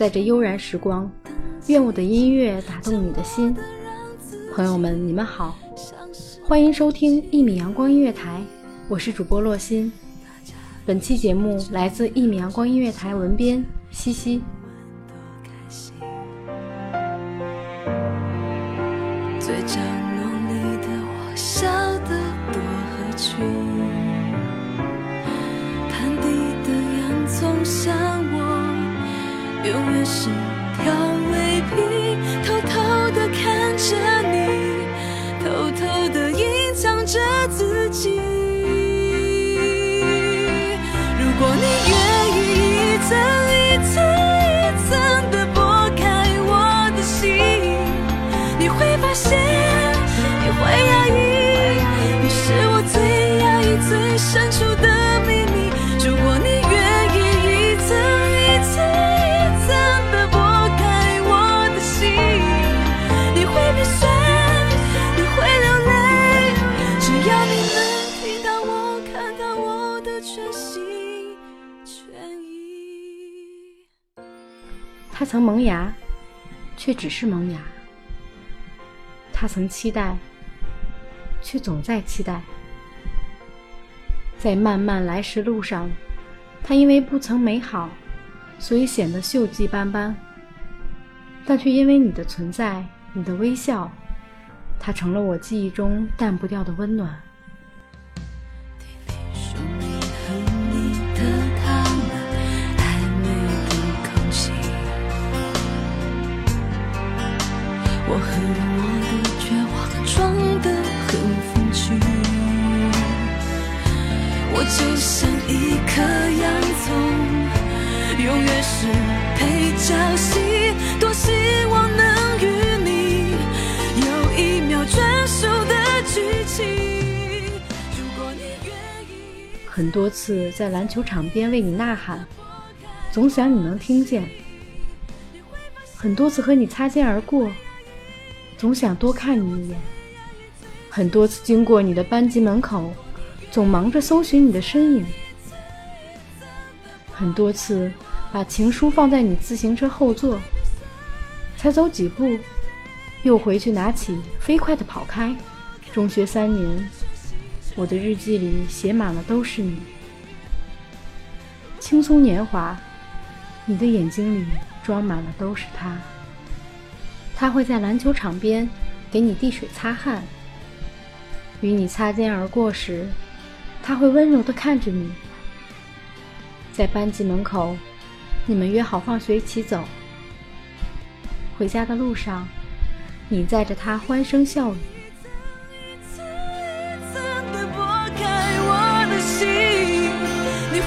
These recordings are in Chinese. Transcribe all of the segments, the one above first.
在这悠然时光，愿我的音乐打动你的心。朋友们，你们好，欢迎收听一米阳光音乐台，我是主播洛心。本期节目来自一米阳光音乐台文编西西。永远是调它曾萌芽，却只是萌芽；它曾期待，却总在期待。在漫漫来时路上，它因为不曾美好，所以显得锈迹斑斑。但却因为你的存在，你的微笑，它成了我记忆中淡不掉的温暖。我和我的绝望装得很风趣，我就像一颗洋葱，永远是配角戏，多希望能与你有一秒专属的剧情。如果你愿意。很多次在篮球场边为你呐喊，总想你能听见；很多次和你擦肩而过，总想多看你一眼；很多次经过你的班级门口，总忙着搜寻你的身影；很多次把情书放在你自行车后座，才走几步，又回去拿起，飞快地跑开。中学三年，我的日记里写满了都是你，青葱年华，你的眼睛里装满了都是他。他会在篮球场边给你递水擦汗，与你擦肩而过时，他会温柔地看着你。在班级门口，你们约好放学一起走。回家的路上，你载着他欢声笑语。你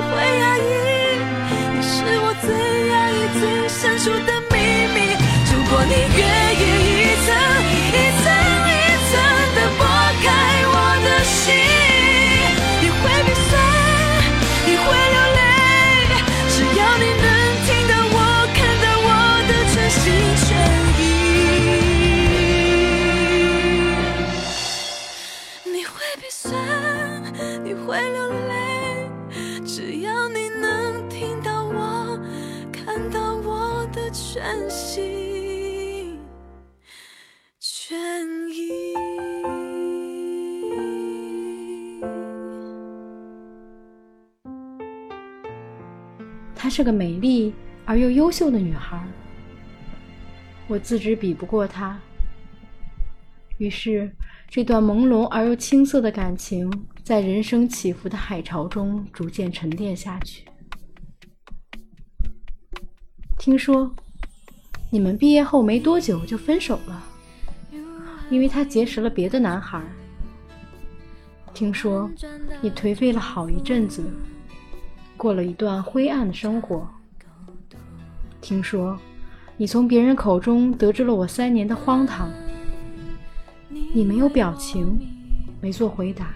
会，压抑，你是我最压抑、最深处的。你愿意一层她是个美丽而又优秀的女孩，我自知比不过她，于是这段朦胧而又青涩的感情，在人生起伏的海潮中逐渐沉淀下去。听说你们毕业后没多久就分手了，因为她结识了别的男孩。听说你颓废了好一阵子。过了一段灰暗的生活。听说，你从别人口中得知了我三年的荒唐。你没有表情，没做回答。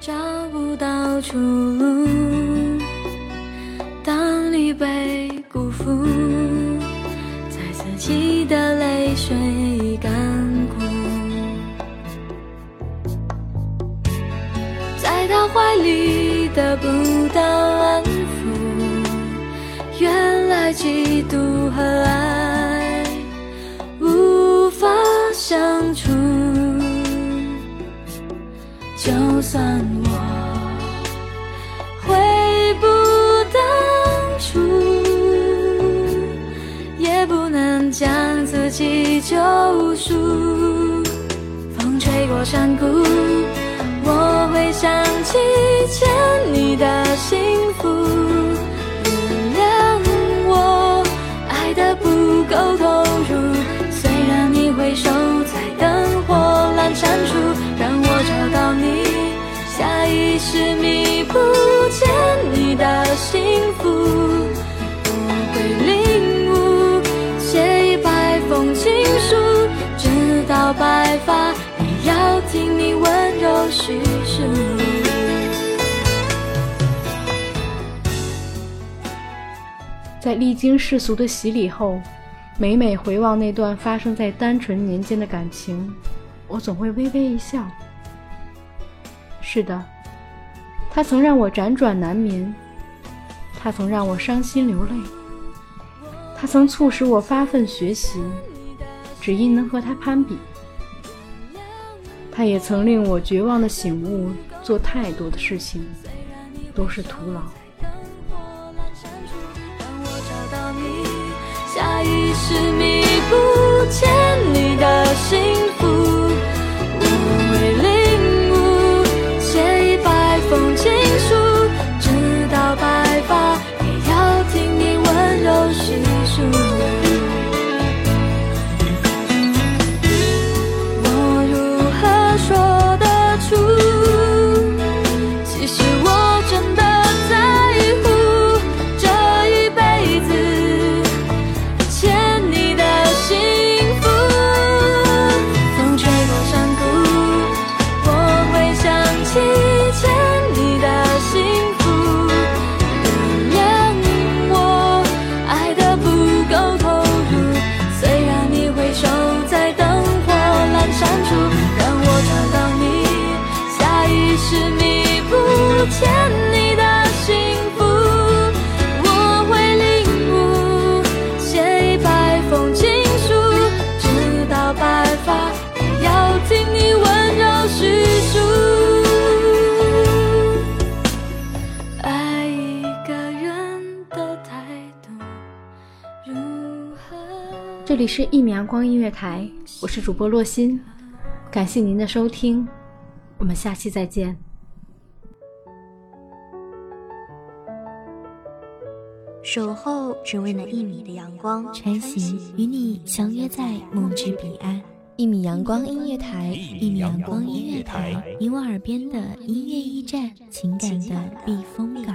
找不到出路，当你被辜负，在自己的泪水干枯，在他怀里得不到安抚，原来嫉妒和爱无法相处。就算我悔不当初，也不能将自己救赎。风吹过山谷，想起牵你的心在历经世俗的洗礼后，每每回望那段发生在单纯年间的感情，我总会微微一笑。是的，他曾让我辗转难眠，他曾让我伤心流泪，他曾促使我发奋学习，只因能和他攀比。他也曾令我绝望的醒悟，做太多的事情都是徒劳。是迷不见你的幸福。这里是一米阳光音乐台，我是主播洛心，感谢您的收听，我们下期再见。守候只为那一米的阳光，穿行与你相约在梦之彼岸。一米阳光音乐台，一米阳光音乐台，你我耳边的音乐驿站，情感的避风港。